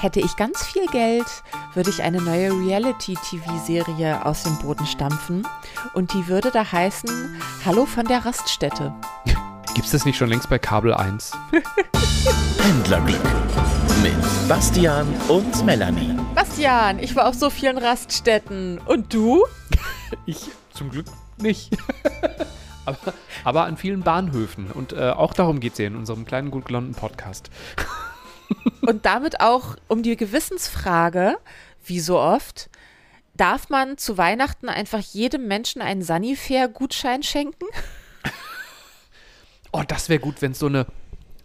Hätte ich ganz viel Geld, würde ich eine neue Reality-TV-Serie aus dem Boden stampfen und die würde da heißen Hallo von der Raststätte. Gibt's das nicht schon längst bei Kabel 1? Pendlerglück mit Bastian und Melanie. Bastian, ich war auf so vielen Raststätten. Und du? Ich zum Glück nicht. aber, aber an vielen Bahnhöfen. Und äh, auch darum geht es ja in unserem kleinen, gut gelaunten Podcast. Und damit auch um die Gewissensfrage, wie so oft, darf man zu Weihnachten einfach jedem Menschen einen Sanifair-Gutschein schenken? Oh, das wäre gut, wenn es so eine,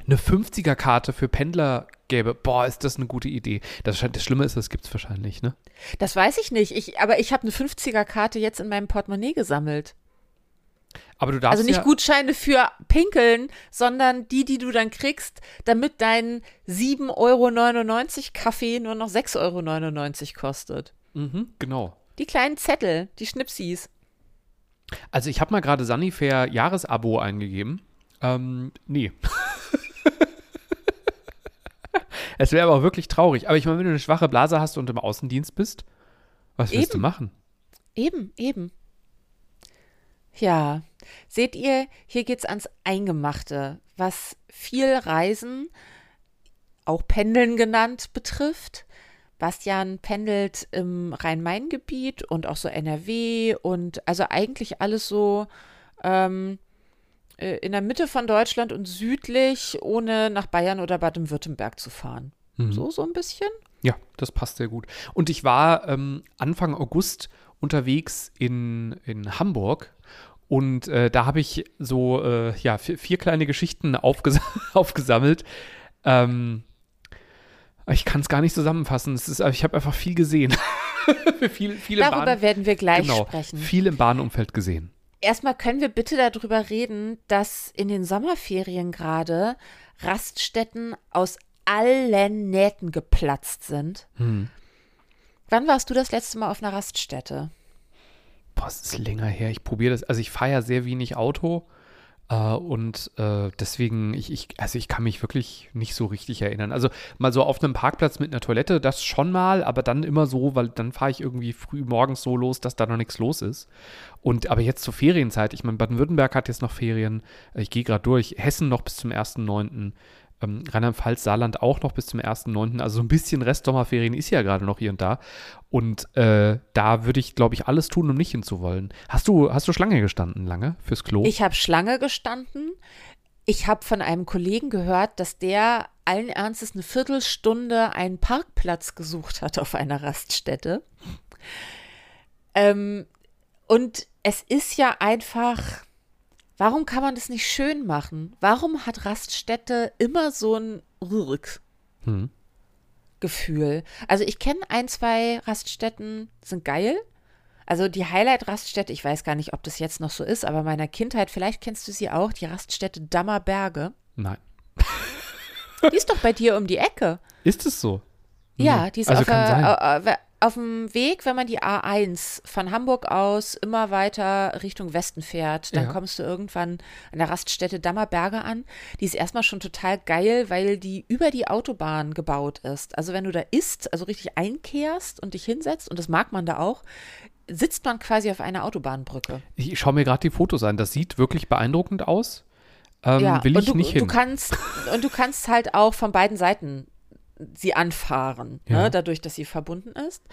eine 50er-Karte für Pendler gäbe. Boah, ist das eine gute Idee. Das, das Schlimme ist, das gibt es wahrscheinlich, ne? Das weiß ich nicht. Ich, aber ich habe eine 50er-Karte jetzt in meinem Portemonnaie gesammelt. Aber du darfst Also nicht ja, Gutscheine für Pinkeln, sondern die, die du dann kriegst, damit dein 7,99 Euro Kaffee nur noch 6,99 Euro kostet. Mhm, genau. Die kleinen Zettel, die Schnipsis. Also ich habe mal gerade Sunnyfair Jahresabo eingegeben. Ähm, nee. es wäre aber auch wirklich traurig. Aber ich meine, wenn du eine schwache Blase hast und im Außendienst bist, was willst du Eben. machen? Eben, eben. Ja, seht ihr, hier geht's ans Eingemachte, was viel Reisen, auch Pendeln genannt, betrifft. Bastian pendelt im Rhein-Main-Gebiet und auch so NRW und also eigentlich alles so ähm, äh, in der Mitte von Deutschland und südlich, ohne nach Bayern oder Baden-Württemberg zu fahren. So, so ein bisschen? Ja, das passt sehr gut. Und ich war ähm, Anfang August unterwegs in, in Hamburg und äh, da habe ich so äh, ja, vier, vier kleine Geschichten aufges aufgesammelt. Ähm, ich kann es gar nicht zusammenfassen. Ist, ich habe einfach viel gesehen. viel, viel Darüber Bahn- werden wir gleich genau, sprechen. Viel im Bahnumfeld gesehen. Erstmal können wir bitte darüber reden, dass in den Sommerferien gerade Raststätten aus allen Nähten geplatzt sind. Hm. Wann warst du das letzte Mal auf einer Raststätte? Boah, es ist länger her. Ich probiere das. Also ich fahre ja sehr wenig Auto. Äh, und äh, deswegen, ich, ich, also ich kann mich wirklich nicht so richtig erinnern. Also mal so auf einem Parkplatz mit einer Toilette, das schon mal, aber dann immer so, weil dann fahre ich irgendwie früh morgens so los, dass da noch nichts los ist. Und aber jetzt zur Ferienzeit, ich meine, Baden-Württemberg hat jetzt noch Ferien, ich gehe gerade durch, Hessen noch bis zum 1.9., ähm, Rheinland-Pfalz, Saarland auch noch bis zum 1.9., also so ein bisschen Rest Sommerferien ist ja gerade noch hier und da. Und äh, da würde ich, glaube ich, alles tun, um nicht hinzuwollen. Hast du, hast du Schlange gestanden lange fürs Klo? Ich habe Schlange gestanden. Ich habe von einem Kollegen gehört, dass der allen Ernstes eine Viertelstunde einen Parkplatz gesucht hat auf einer Raststätte. Ähm, und es ist ja einfach, warum kann man das nicht schön machen? Warum hat Raststätte immer so ein Rück? Hm. Gefühl. Also ich kenne ein, zwei Raststätten, sind geil. Also die Highlight-Raststätte, ich weiß gar nicht, ob das jetzt noch so ist, aber meiner Kindheit, vielleicht kennst du sie auch, die Raststätte Dammerberge. Nein. Die ist doch bei dir um die Ecke. Ist es so? Ja, die ist also auf, kann sein. der, auf dem Weg, wenn man die A1 von Hamburg aus immer weiter Richtung Westen fährt, dann Ja. kommst du irgendwann an der Raststätte Dammerberge an. Die ist erstmal schon total geil, weil die über die Autobahn gebaut ist. Also wenn du da isst, also richtig einkehrst und dich hinsetzt, und das mag man da auch, sitzt man quasi auf einer Autobahnbrücke. Ich schaue mir gerade die Fotos an. Das sieht wirklich beeindruckend aus. Ähm, will und ich du, nicht du hin. kannst und du kannst halt auch von beiden Seiten sie anfahren, Ja. ne, dadurch, dass sie verbunden ist.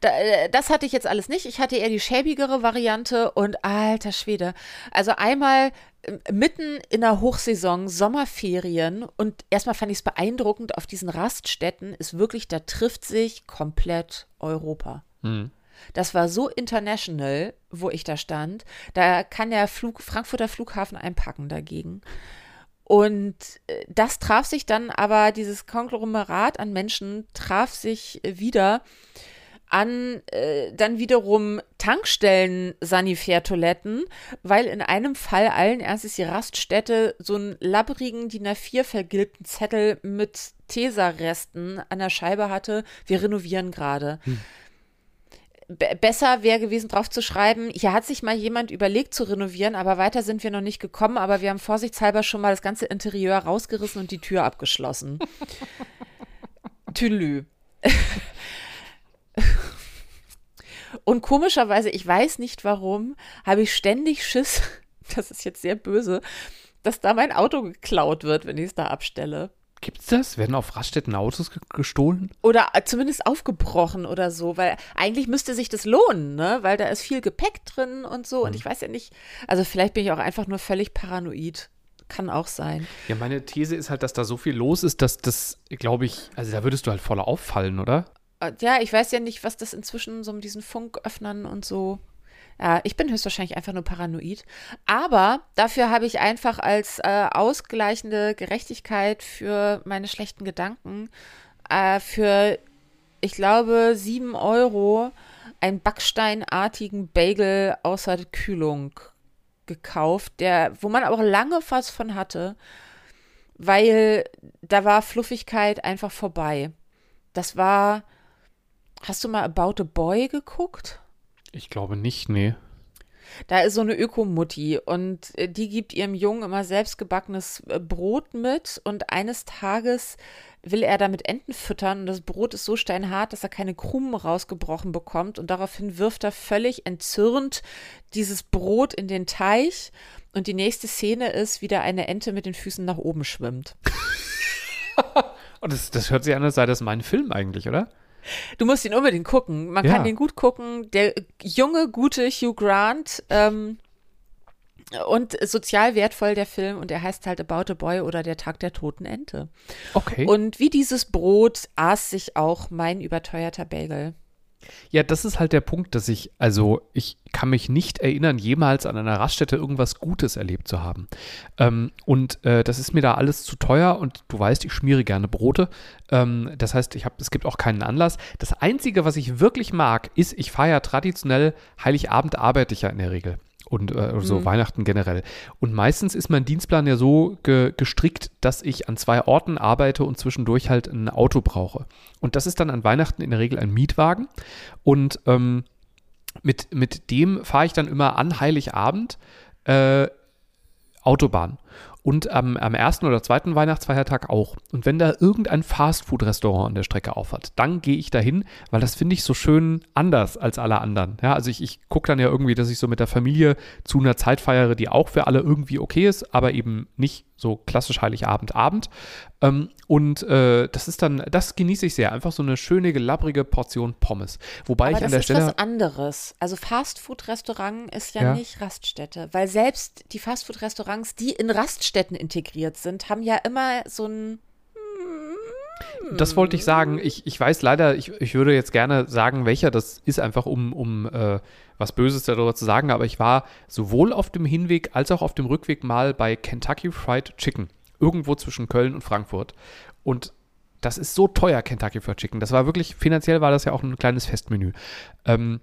Da, äh, das hatte ich jetzt alles nicht. Ich hatte eher die schäbigere Variante und alter Schwede. Also einmal äh, mitten in der Hochsaison, Sommerferien und erstmal fand ich es beeindruckend auf diesen Raststätten ist wirklich, da trifft sich komplett Europa. Hm. Das war so international, wo ich da stand. Da kann der Flug, Frankfurter Flughafen einpacken dagegen. Und äh, das traf sich dann aber, dieses Konglomerat an Menschen traf sich äh, wieder an äh, dann wiederum Tankstellen-Sanitärtoiletten, weil in einem Fall allen Ernstes die Raststätte so einen labbrigen DIN A4 vergilbten Zettel mit Tesa-Resten an der Scheibe hatte. Wir renovieren gerade. Be- besser wäre gewesen, drauf zu schreiben, hier hat sich mal jemand überlegt zu renovieren, aber weiter sind wir noch nicht gekommen, aber wir haben vorsichtshalber schon mal das ganze Interieur rausgerissen und die Tür abgeschlossen. Tülü. Und komischerweise, ich weiß nicht warum, habe ich ständig Schiss, das ist jetzt sehr böse, dass da mein Auto geklaut wird, wenn ich es da abstelle. Gibt's das? Werden auf Raststätten Autos ge gestohlen? Oder zumindest aufgebrochen oder so, weil eigentlich müsste sich das lohnen, ne? Weil da ist viel Gepäck drin und so. Und ich weiß ja nicht, also vielleicht bin ich auch einfach nur völlig paranoid. Kann auch sein. Ja, meine These ist halt, dass da so viel los ist, dass das, glaube ich, also da würdest du halt voller auffallen, oder? Äh, Ja, ich weiß ja nicht, was das inzwischen so mit diesen Funköffnern und so. Ja, ich bin höchstwahrscheinlich einfach nur paranoid. Aber dafür habe ich einfach als äh, ausgleichende Gerechtigkeit für meine schlechten Gedanken äh, für, ich glaube, sieben Euro einen backsteinartigen Bagel außer Kühlung gekauft, der, wo man auch lange was von hatte, weil da war Fluffigkeit einfach vorbei. Das war. Hast du mal About a Boy geguckt? Ich glaube nicht, nee. Da ist so eine Ökomutti und äh, die gibt ihrem Jungen immer selbstgebackenes äh, Brot mit und eines Tages will er damit Enten füttern und das Brot ist so steinhart, dass er keine Krumen rausgebrochen bekommt und daraufhin wirft er völlig entzürnt dieses Brot in den Teich und die nächste Szene ist, wie da eine Ente mit den Füßen nach oben schwimmt. Und das, das hört sich an, als sei das mein Film eigentlich, oder? Du musst ihn unbedingt gucken. Man Ja. kann den gut gucken. Der junge, gute Hugh Grant ähm, und sozial wertvoll der Film und er heißt halt About a Boy oder Der Tag der toten Ente. Okay. Und wie dieses Brot aß sich auch mein überteuerter Bagel. Ja, das ist halt der Punkt, dass ich, also ich kann mich nicht erinnern, jemals an einer Raststätte irgendwas Gutes erlebt zu haben. Ähm, und äh, das ist mir da alles zu teuer und du weißt, ich schmiere gerne Brote. Ähm, das heißt, ich hab, es gibt auch keinen Anlass. Das Einzige, was ich wirklich mag, ist, ich feiere ja traditionell Heiligabend arbeite ich ja in der Regel. Und äh, so Weihnachten generell. Und meistens ist mein Dienstplan ja so ge gestrickt, dass ich an zwei Orten arbeite und zwischendurch halt ein Auto brauche. Und das ist dann an Weihnachten in der Regel ein Mietwagen. Und ähm, mit, mit dem fahre ich dann immer an Heiligabend äh, Autobahn. Und am, am ersten oder zweiten Weihnachtsfeiertag auch. Und wenn da irgendein Fastfood-Restaurant an der Strecke aufhat, dann gehe ich dahin, weil das finde ich so schön anders als alle anderen. Ja, also ich, ich gucke dann ja irgendwie, dass ich so mit der Familie zu einer Zeit feiere, die auch für alle irgendwie okay ist, aber eben nicht so klassisch Heiligabend, Abend. Ähm, und äh, das ist dann, das genieße ich sehr. Einfach so eine schöne, labbrige Portion Pommes. Wobei Aber ich an das der ist Stelle. was anderes. Also Fastfood-Restaurant ist ja, Ja. nicht Raststätte, weil selbst die Fastfood-Restaurants, die in Raststätten integriert sind, haben ja immer so ein Das wollte ich sagen. Ich, ich weiß leider, ich, ich würde jetzt gerne sagen, welcher das ist, einfach um, um äh, was Böses darüber zu sagen, aber ich war sowohl auf dem Hinweg als auch auf dem Rückweg mal bei Kentucky Fried Chicken. Irgendwo zwischen Köln und Frankfurt. Und das ist so teuer, Kentucky Fried Chicken. Das war wirklich, finanziell war das ja auch ein kleines Festmenü. Ähm,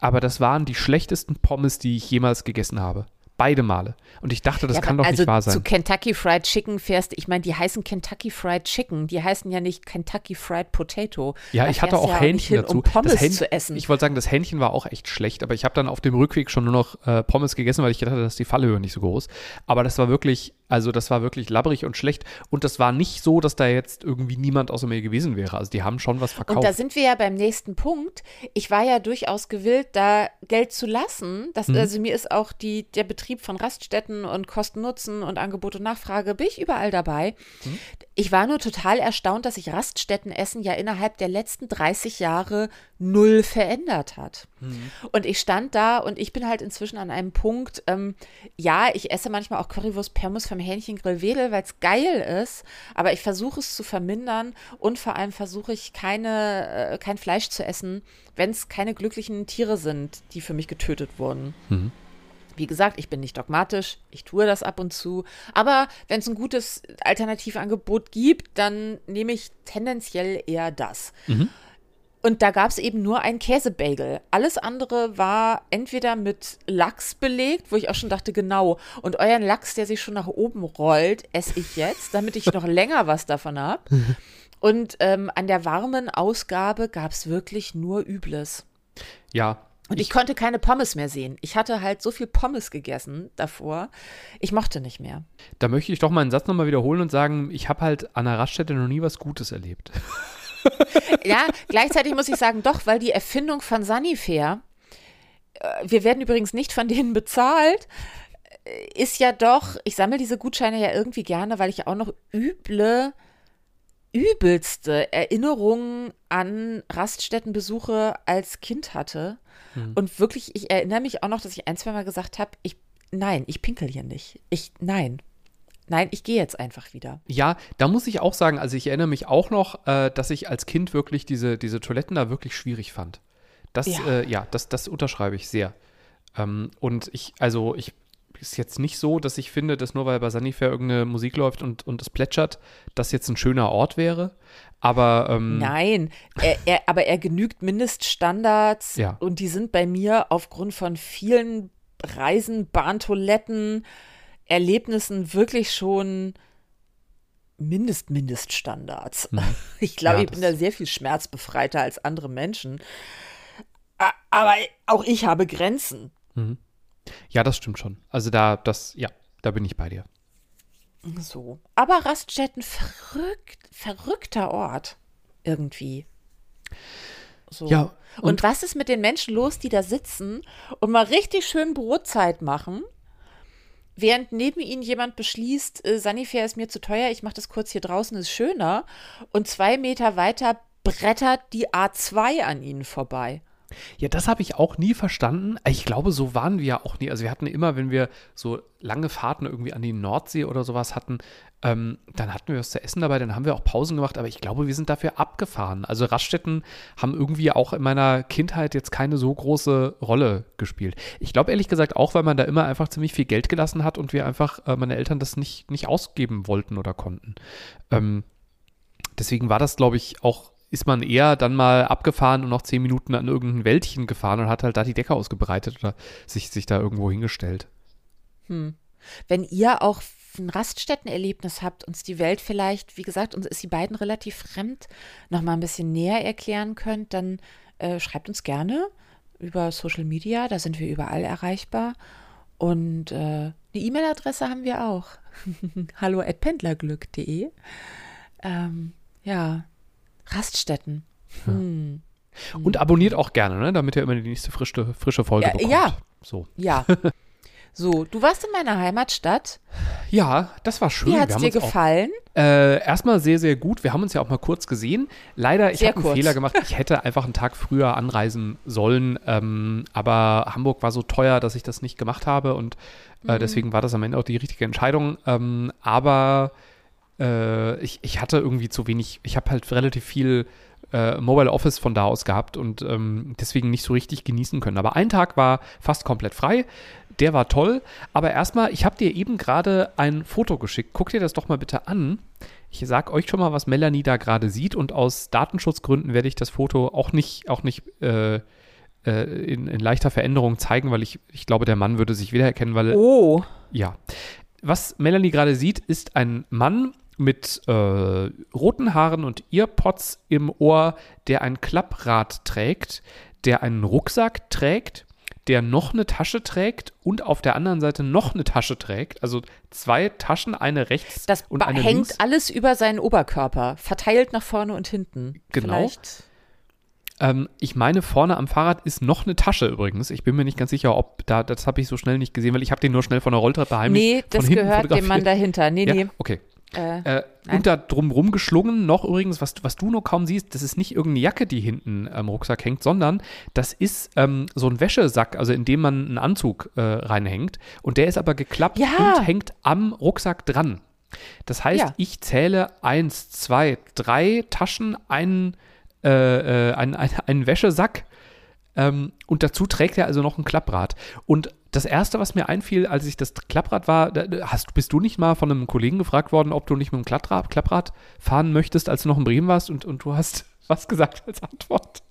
aber das waren die schlechtesten Pommes, die ich jemals gegessen habe. Beide Male. Und ich dachte, das Ja, kann doch also nicht wahr Zu sein. Kentucky Fried Chicken fährst, ich meine, die heißen Kentucky Fried Chicken, die heißen ja nicht Kentucky Fried Potato. Ja, Da ich hatte auch ja Hähnchen hin, dazu. Um Pommes das Hähn- zu essen. Ich wollte sagen, das Hähnchen war auch echt schlecht, aber ich habe dann auf dem Rückweg schon nur noch äh, Pommes gegessen, weil ich gedacht hatte, dass die Fallhöhe nicht so groß. Aber das war wirklich, also das war wirklich labbrig und schlecht. Und das war nicht so, dass da jetzt irgendwie niemand außer mir gewesen wäre. Also die haben schon was verkauft. Und da sind wir ja beim nächsten Punkt. Ich war ja durchaus gewillt, da Geld zu lassen. Das, Mhm. Also mir ist auch die, der Betrieb von Raststätten und Kosten-Nutzen und Angebot und Nachfrage, bin ich überall dabei. Mhm. Ich war nur total erstaunt, dass sich Raststättenessen ja innerhalb der letzten 30 Jahre null verändert hat. Mhm. Und ich stand da und ich bin halt inzwischen an einem Punkt, ähm, ja, ich esse manchmal auch Currywurst Permus vom Hähnchengrill Wedel, weil es geil ist, aber ich versuche es zu vermindern und vor allem versuche ich keine, äh, kein Fleisch zu essen, wenn es keine glücklichen Tiere sind, die für mich getötet wurden. Wie gesagt, ich bin nicht dogmatisch, ich tue das ab und zu. Aber wenn es ein gutes Alternativangebot gibt, dann nehme ich tendenziell eher das. Und da gab es eben nur einen Käsebagel. Alles andere war entweder mit Lachs belegt, wo ich auch schon dachte, genau. Und euren Lachs, der sich schon nach oben rollt, esse ich jetzt, damit ich noch länger was davon habe. Und ähm, an der warmen Ausgabe gab es wirklich nur Übles. ja. Und ich, konnte keine Pommes mehr sehen. Ich hatte halt so viel Pommes gegessen davor. Ich mochte nicht mehr. Da möchte ich doch meinen Satz nochmal wiederholen und sagen, ich habe halt an der Raststätte noch nie was Gutes erlebt. ja, gleichzeitig muss ich sagen, doch, weil die Erfindung von Sanifair, äh, wir werden übrigens nicht von denen bezahlt, äh, ist ja doch, ich sammle diese Gutscheine ja irgendwie gerne, weil ich auch noch üble, übelste Erinnerungen an Raststättenbesuche als Kind hatte. Mhm. Und wirklich, ich erinnere mich auch noch, dass ich ein, zwei Mal gesagt habe, ich, nein, ich pinkel hier nicht. Ich, nein. Nein, ich gehe jetzt einfach wieder. Ja, da muss ich auch sagen, also ich erinnere mich auch noch, äh, dass ich als Kind wirklich diese, diese Toiletten da wirklich schwierig fand. Das, ja, äh, ja das, das unterschreibe ich sehr. Ähm, und ich, also ich ist jetzt nicht so, dass ich finde, dass nur weil bei Sanifair irgendeine Musik läuft und, und es plätschert, das jetzt ein schöner Ort wäre. Aber ähm, nein, er, er, aber er genügt Mindeststandards ja. und die sind bei mir aufgrund von vielen Reisen, Bahntoiletten, Erlebnissen wirklich schon Mindest, Mindeststandards. Mhm. Ich glaube, ja, ich bin da sehr viel schmerzbefreiter als andere Menschen. Aber auch ich habe Grenzen. Mhm. Ja, das stimmt schon. Also da, das, ja, da bin ich bei dir. So. Aber Raststätten, verrückt, verrückter Ort. Irgendwie. So. Ja. Und, und was ist mit den Menschen los, die da sitzen und mal richtig schön Brotzeit machen? während neben ihnen jemand beschließt, äh, Sanifair ist mir zu teuer, ich mache das kurz hier draußen, ist schöner. Und zwei Meter weiter brettert die A2 an ihnen vorbei. Ja, das habe ich auch nie verstanden. Ich glaube, so waren wir ja auch nie. Also wir hatten immer, wenn wir so lange Fahrten irgendwie an die Nordsee oder sowas hatten, ähm, dann hatten wir was zu essen dabei, dann haben wir auch Pausen gemacht, aber ich glaube, wir sind dafür abgefahren. Also Raststätten haben irgendwie auch in meiner Kindheit jetzt keine so große Rolle gespielt. Ich glaube ehrlich gesagt auch, weil man da immer einfach ziemlich viel Geld gelassen hat und wir einfach, äh, meine Eltern das nicht, nicht ausgeben wollten oder konnten. Ähm, deswegen war das, glaube ich, auch ist man eher dann mal abgefahren und noch zehn Minuten an irgendein Wäldchen gefahren und hat halt da die Decke ausgebreitet oder sich, sich da irgendwo hingestellt. Hm. Wenn ihr auch ein Raststättenerlebnis habt, uns die Welt vielleicht, wie gesagt, uns ist die beiden relativ fremd, noch mal ein bisschen näher erklären könnt, dann äh, schreibt uns gerne über Social Media, da sind wir überall erreichbar. Und äh, eine E-Mail-Adresse haben wir auch. Hallo at pendlerglück.de. Ähm, ja, Raststätten. Hm. Und abonniert auch gerne, ne? damit ihr immer die nächste frische, frische Folge ja, bekommt. Ja. So. Ja. So, du warst in meiner Heimatstadt. Ja, das war schön. Wie hat es dir gefallen? Auch, äh, erstmal sehr, sehr gut. Wir haben uns ja auch mal kurz gesehen. Leider, ich habe einen Fehler gemacht. Ich hätte einfach einen Tag früher anreisen sollen. Ähm, aber Hamburg war so teuer, dass ich das nicht gemacht habe. Und äh, mhm. deswegen war das am Ende auch die richtige Entscheidung. Ähm, aber äh, ich, ich hatte irgendwie zu wenig, ich habe halt relativ viel äh, Mobile Office von da aus gehabt und ähm, deswegen nicht so richtig genießen können. Aber ein Tag war fast komplett frei. Der war toll. Aber erstmal, ich habe dir eben gerade ein Foto geschickt. Guck dir das doch mal bitte an. Ich sag euch schon mal, was Melanie da gerade sieht und aus Datenschutzgründen werde ich das Foto auch nicht, auch nicht äh, äh in, in, leichter Veränderung zeigen, weil ich, ich glaube, der Mann würde sich wiedererkennen, weil. Oh. Ja. Was Melanie gerade sieht, ist ein Mann mit äh, roten Haaren und Earpods im Ohr, der ein Klapprad trägt, der einen Rucksack trägt, der noch eine Tasche trägt und auf der anderen Seite noch eine Tasche trägt. Also zwei Taschen, eine rechts das und eine hängt links. alles über seinen Oberkörper, verteilt nach vorne und hinten. Genau. Ähm, ich meine, vorne am Fahrrad ist noch eine Tasche übrigens. Ich bin mir nicht ganz sicher, ob da, das habe ich so schnell nicht gesehen, weil ich habe den nur schnell von der Rolltreppe heimlich Nee, das gehört dem Mann dahinter. Nee, ja? nee. Okay. Äh, äh, und da drumrum geschlungen noch übrigens, was, was du nur kaum siehst, das ist nicht irgendeine Jacke, die hinten am Rucksack hängt, sondern das ist ähm, so ein Wäschesack, also in dem man einen Anzug äh, reinhängt. Und der ist aber geklappt ja. und hängt am Rucksack dran. Das heißt, ja. ich zähle eins, zwei, drei Taschen, einen, äh, äh einen, einen Wäschesack ähm, und dazu trägt er also noch ein Klapprad. Und das erste, was mir einfiel, als ich das Klapprad war, hast, bist du nicht mal von einem Kollegen gefragt worden, ob du nicht mit dem Klapprad, Klapprad fahren möchtest, als du noch in Bremen warst und, und du hast was gesagt als Antwort?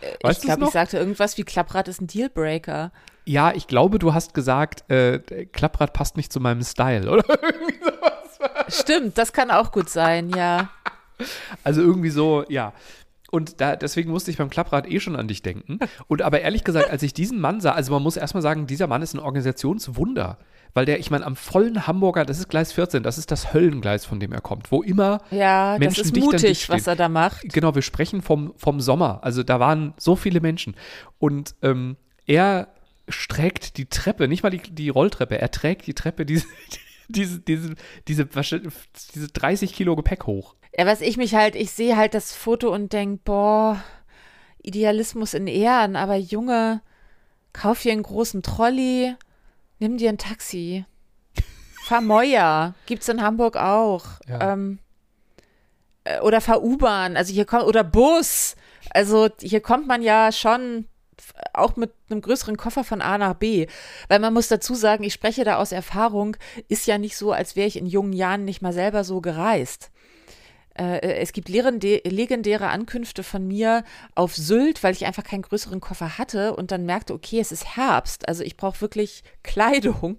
Äh, weißt ich glaube, ich sagte irgendwas wie Klapprad ist ein Dealbreaker. Ja, ich glaube, du hast gesagt, äh, Klapprad passt nicht zu meinem Style, oder irgendwie sowas. Stimmt, das kann auch gut sein, ja. Also irgendwie so, ja. Und da, deswegen musste ich beim Klapprad eh schon an dich denken. Und aber ehrlich gesagt, als ich diesen Mann sah, also man muss erstmal sagen, dieser Mann ist ein Organisationswunder. Weil der, ich meine, am vollen Hamburger, das ist Gleis 14, das ist das Höllengleis, von dem er kommt, wo immer Ja, Menschen das ist dicht an dicht mutig, was er da macht. Genau, wir sprechen vom, vom Sommer. Also da waren so viele Menschen. Und ähm, er trägt die Treppe, nicht mal die, die Rolltreppe, er trägt die Treppe, diese, diese, diese, diese, diese 30 Kilo Gepäck hoch. Ja, was ich mich halt, ich sehe halt das Foto und denke, boah, Idealismus in Ehren, aber Junge, kauf dir einen großen Trolley, nimm dir ein Taxi. Fahr Moja, gibt's in Hamburg auch. Ja. Ähm, äh, oder fahr U-Bahn, also hier kommt, oder Bus. Also hier kommt man ja schon auch mit einem größeren Koffer von A nach B. Weil man muss dazu sagen, ich spreche da aus Erfahrung, ist ja nicht so, als wäre ich in jungen Jahren nicht mal selber so gereist. Äh, es gibt legendä- legendäre Ankünfte von mir auf Sylt, weil ich einfach keinen größeren Koffer hatte und dann merkte, okay, es ist Herbst, also ich brauche wirklich Kleidung.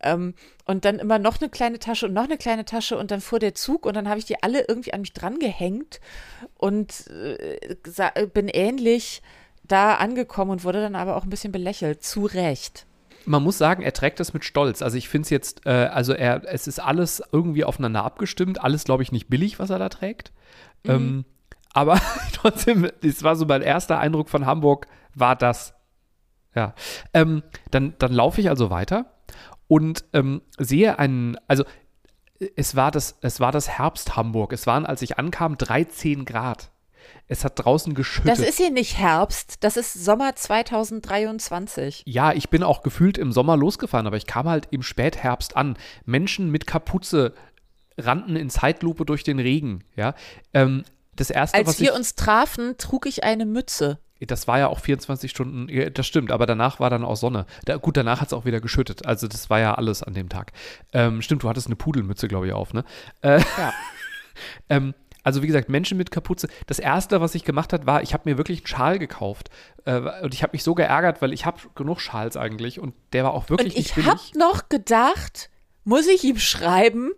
Ähm, und dann immer noch eine kleine Tasche und noch eine kleine Tasche und dann fuhr der Zug und dann habe ich die alle irgendwie an mich dran gehängt und äh, bin ähnlich da angekommen und wurde dann aber auch ein bisschen belächelt. Zu Recht. Man muss sagen, er trägt das mit Stolz. Also ich finde es jetzt, äh, also er, es ist alles irgendwie aufeinander abgestimmt. Alles, glaube ich, nicht billig, was er da trägt. Ähm, aber trotzdem, das war so mein erster Eindruck von Hamburg, war das. Ja. Ähm, dann, dann laufe ich also weiter und ähm, sehe einen, also es war das, es war das Herbst Hamburg. Es waren, als ich ankam, 13 Grad. Es hat draußen geschüttet. Das ist hier nicht Herbst, das ist Sommer 2023. Ja, ich bin auch gefühlt im Sommer losgefahren, aber ich kam halt im Spätherbst an. Menschen mit Kapuze rannten in Zeitlupe durch den Regen, ja. Ähm, das erste, Als was wir ich, uns trafen, trug ich eine Mütze. das war ja auch 24 Stunden, das stimmt, aber danach war dann auch Sonne. Da, gut, danach hat es auch wieder geschüttet, also das war ja alles an dem Tag. Ähm, stimmt, du hattest eine Pudelmütze, glaube ich, auf, ne? Äh, Ja. ähm, also wie gesagt, Menschen mit Kapuze. Das erste, was ich gemacht habe, war, ich habe mir wirklich einen Schal gekauft. Äh, und ich habe mich so geärgert, weil ich habe genug Schals eigentlich und der war auch wirklich Und nicht ich habe noch gedacht, muss ich ihm schreiben?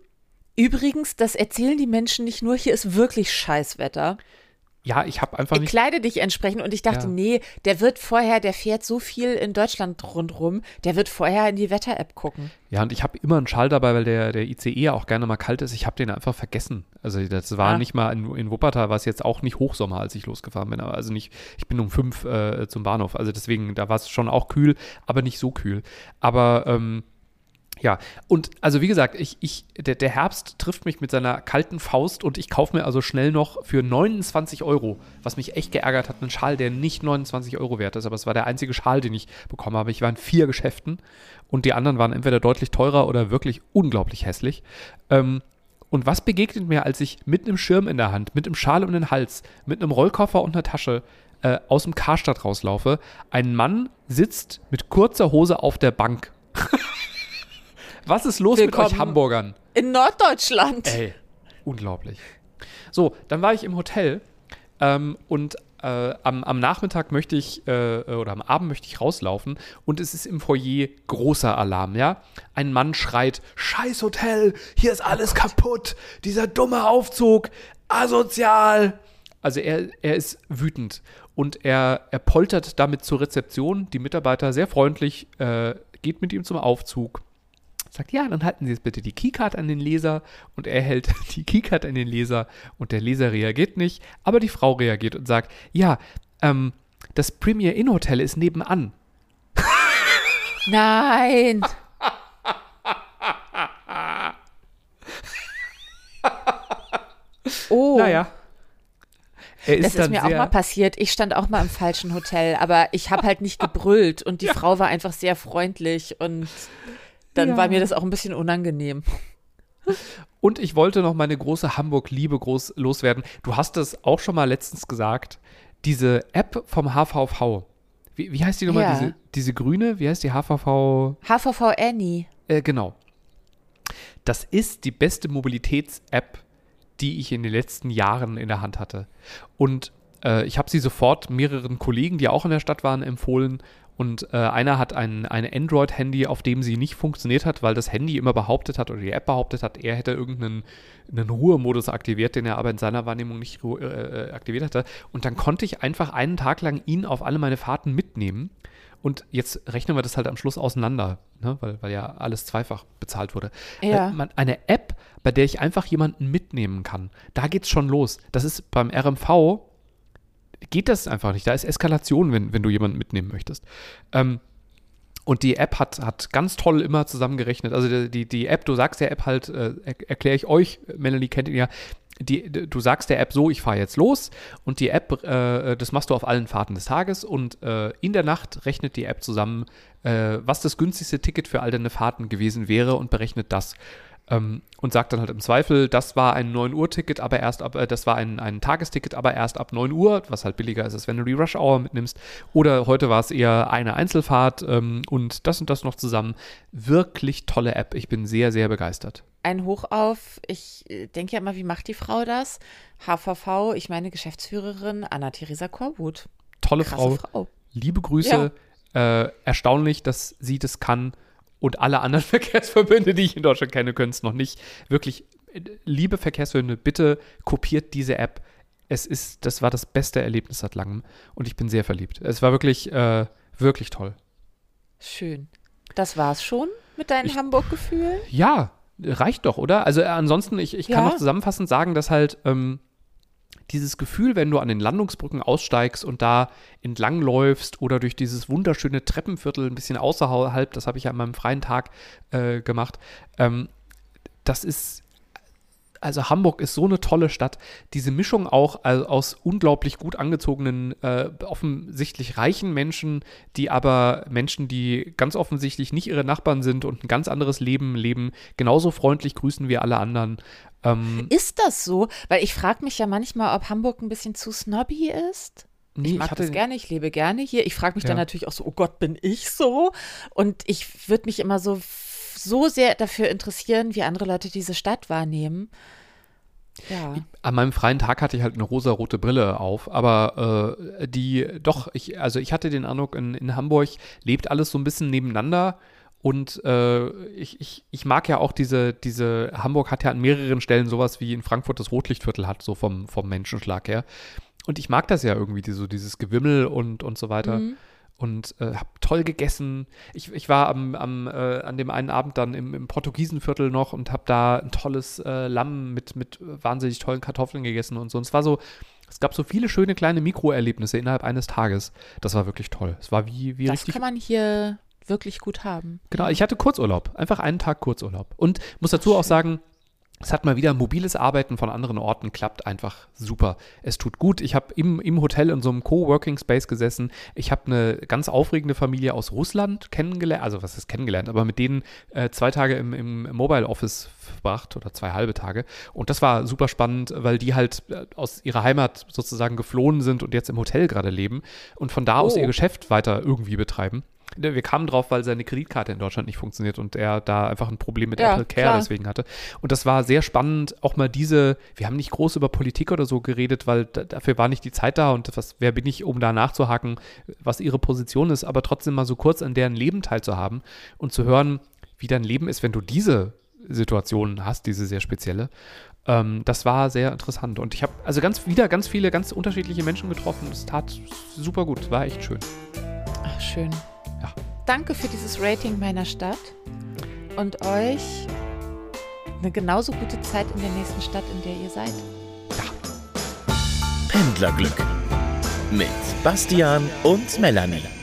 Übrigens, das erzählen die Menschen nicht nur, hier ist wirklich Scheißwetter. Ja, ich habe einfach nicht. Kleide dich entsprechend. Und ich dachte, Ja. nee, der wird vorher, der fährt so viel in Deutschland rundrum, der wird vorher in die Wetter-App gucken. Ja, und ich habe immer einen Schal dabei, weil der, der ICE ja auch gerne mal kalt ist. Ich habe den einfach vergessen. Also das war Ah. nicht mal in, in Wuppertal, war es jetzt auch nicht Hochsommer, als ich losgefahren bin. Aber Also nicht, ich bin um fünf äh, zum Bahnhof. Also deswegen, da war es schon auch kühl, aber nicht so kühl. Aber ähm, ja, und also wie gesagt, ich, ich, der, der Herbst trifft mich mit seiner kalten Faust und ich kaufe mir also schnell noch für 29 Euro, was mich echt geärgert hat, einen Schal, der nicht 29 Euro wert ist, aber es war der einzige Schal, den ich bekommen habe. Ich war in vier Geschäften und die anderen waren entweder deutlich teurer oder wirklich unglaublich hässlich. Ähm, und was begegnet mir, als ich mit einem Schirm in der Hand, mit einem Schal um den Hals, mit einem Rollkoffer und einer Tasche äh, aus dem Karstadt rauslaufe? Ein Mann sitzt mit kurzer Hose auf der Bank. Was ist los mit euch Willkommen. Hamburgern? In Norddeutschland. Ey, unglaublich. So, dann war ich im Hotel ähm, und äh, am, am Nachmittag möchte ich, äh, oder am Abend möchte ich rauslaufen und es ist im Foyer großer Alarm, ja? Ein Mann schreit, scheiß Hotel, hier ist alles kaputt, dieser dumme Aufzug, asozial. Also er, er ist wütend und er, er poltert damit zur Rezeption. Die Mitarbeiter sehr freundlich, äh, geht mit ihm zum Aufzug sagt, ja, dann halten Sie jetzt bitte die Keycard an den Leser und er hält die Keycard an den Leser und der Leser reagiert nicht, aber die Frau reagiert und sagt, ja, ähm, das Premier Inn Hotel ist nebenan. Nein. Oh, Naja. Er ist das ist dann mir auch mal passiert. Ich stand auch mal im falschen Hotel, aber ich habe halt nicht gebrüllt und die Frau war einfach sehr freundlich und dann Ja. war mir das auch ein bisschen unangenehm. Und ich wollte noch meine große Hamburg-Liebe groß loswerden. Du hast es auch schon mal letztens gesagt. Diese App vom HVV. Wie, wie heißt die nochmal? Ja. Diese, diese grüne? Wie heißt die HVV? HVV Annie. Äh, genau. Das ist die beste Mobilitäts-App, die ich in den letzten Jahren in der Hand hatte. Und äh, ich habe sie sofort mehreren Kollegen, die auch in der Stadt waren, empfohlen. Und äh, einer hat ein, ein Android-Handy, auf dem sie nicht funktioniert hat, weil das Handy immer behauptet hat oder die App behauptet hat, er hätte irgendeinen einen Ruhemodus aktiviert, den er aber in seiner Wahrnehmung nicht äh, aktiviert hatte. Und dann konnte ich einfach einen Tag lang ihn auf alle meine Fahrten mitnehmen. Und jetzt rechnen wir das halt am Schluss auseinander, ne? weil, weil ja alles zweifach bezahlt wurde. Ja. Äh, man, eine App, bei der ich einfach jemanden mitnehmen kann, da geht's schon los. Das ist beim RMV, geht das einfach nicht. Da ist Eskalation, wenn, wenn du jemanden mitnehmen möchtest. Ähm, und die App hat, hat ganz toll immer zusammengerechnet. Also die, die App, du sagst der App halt, äh, erkläre ich euch, Melanie kennt ihn ja, die, du sagst der App so, ich fahre jetzt los und die App, äh, das machst du auf allen Fahrten des Tages und äh, in der Nacht rechnet die App zusammen, äh, was das günstigste Ticket für all deine Fahrten gewesen wäre und berechnet das. Ähm, und sagt dann halt im Zweifel, das war ein 9 Uhr Ticket, aber erst ab, äh, das war ein, ein Tagesticket, aber erst ab 9 Uhr, was halt billiger ist, als wenn du die Rush Hour mitnimmst. Oder heute war es eher eine Einzelfahrt ähm, und das und das noch zusammen. Wirklich tolle App. Ich bin sehr, sehr begeistert. Ein Hoch auf, ich äh, denke ja immer, wie macht die Frau das? HVV, ich meine Geschäftsführerin Anna-Theresa Korbut. Tolle Frau. Frau. Liebe Grüße. Äh, erstaunlich, dass sie das kann. Und alle anderen Verkehrsverbünde, die ich in Deutschland kenne, können es noch nicht. Wirklich, liebe Verkehrsverbünde, bitte kopiert diese App. Es ist, das war das beste Erlebnis seit langem. Und ich bin sehr verliebt. Es war wirklich, äh, wirklich toll. Schön. Das war's schon mit deinen Ich- Hamburg-Gefühlen? Ja, reicht doch, oder? Also äh, ansonsten, ich, ich kann Ja. noch zusammenfassend sagen, dass halt ähm, dieses Gefühl, wenn du an den Landungsbrücken aussteigst und da entlangläufst oder durch dieses wunderschöne Treppenviertel ein bisschen außerhalb, das habe ich ja an meinem freien Tag äh, gemacht, ähm, das ist also Hamburg ist so eine tolle Stadt. Diese Mischung auch äh, aus unglaublich gut angezogenen, äh, offensichtlich reichen Menschen, die aber Menschen, die ganz offensichtlich nicht ihre Nachbarn sind und ein ganz anderes Leben leben, genauso freundlich grüßen wie alle anderen. Ähm, Ist das so? Weil ich frage mich ja manchmal, ob Hamburg ein bisschen zu snobby ist. nee, ich mag das gerne, ich lebe gerne hier. Ich frage mich dann Ja. natürlich auch so, oh Gott, bin ich so? Und ich würde mich immer so, so sehr dafür interessieren, wie andere Leute diese Stadt wahrnehmen. Ja. An meinem freien Tag hatte ich halt eine rosarote Brille auf, aber äh, die, doch, ich, also ich hatte den Eindruck, in, in Hamburg lebt alles so ein bisschen nebeneinander und äh, ich, ich, ich mag ja auch diese, diese, Hamburg hat ja an mehreren Stellen sowas wie in Frankfurt das Rotlichtviertel hat, so vom, vom Menschenschlag her. Und ich mag das ja irgendwie, die, so dieses Gewimmel und, und so weiter. Mhm. Und äh, habe toll gegessen. Ich, ich war am, am, äh, an dem einen Abend dann im, im Portugiesenviertel noch und habe da ein tolles äh, Lamm mit, mit wahnsinnig tollen Kartoffeln gegessen und so. Und es war so, es gab so viele schöne kleine Mikroerlebnisse innerhalb eines Tages. Das war wirklich toll. Es war wie, wie Das richtig. kann man hier wirklich gut haben. Genau, ich hatte Kurzurlaub. Einfach einen Tag Kurzurlaub. Und muss dazu auch sagen, es hat mal wieder mobiles Arbeiten von anderen Orten, klappt einfach super. Es tut gut. Ich habe im, im Hotel in so einem Coworking Space gesessen. Ich habe eine ganz aufregende Familie aus Russland kennengelernt, also was ist kennengelernt, aber mit denen äh, zwei Tage im, im Mobile Office verbracht oder zwei halbe Tage. Und das war super spannend, weil die halt äh, aus ihrer Heimat sozusagen geflohen sind und jetzt im Hotel gerade leben und von da aus Oh. ihr Geschäft weiter irgendwie betreiben. Wir kamen drauf, weil seine Kreditkarte in Deutschland nicht funktioniert und er da einfach ein Problem mit Ja, Apple Care klar. deswegen hatte. Und das war sehr spannend, auch mal diese, wir haben nicht groß über Politik oder so geredet, weil da, dafür war nicht die Zeit da und was, wer bin ich, um da nachzuhaken, was ihre Position ist, aber trotzdem mal so kurz an deren Leben teilzuhaben und zu hören, wie dein Leben ist, wenn du diese Situation hast, diese sehr spezielle. Ähm, das war sehr interessant. Und ich habe also ganz wieder ganz viele ganz unterschiedliche Menschen getroffen. Es tat super gut, war echt schön. Ach, schön. Ja. Danke für dieses Rating meiner Stadt und euch eine genauso gute Zeit in der nächsten Stadt, in der ihr seid. Pendlerglück mit Bastian und Melanie.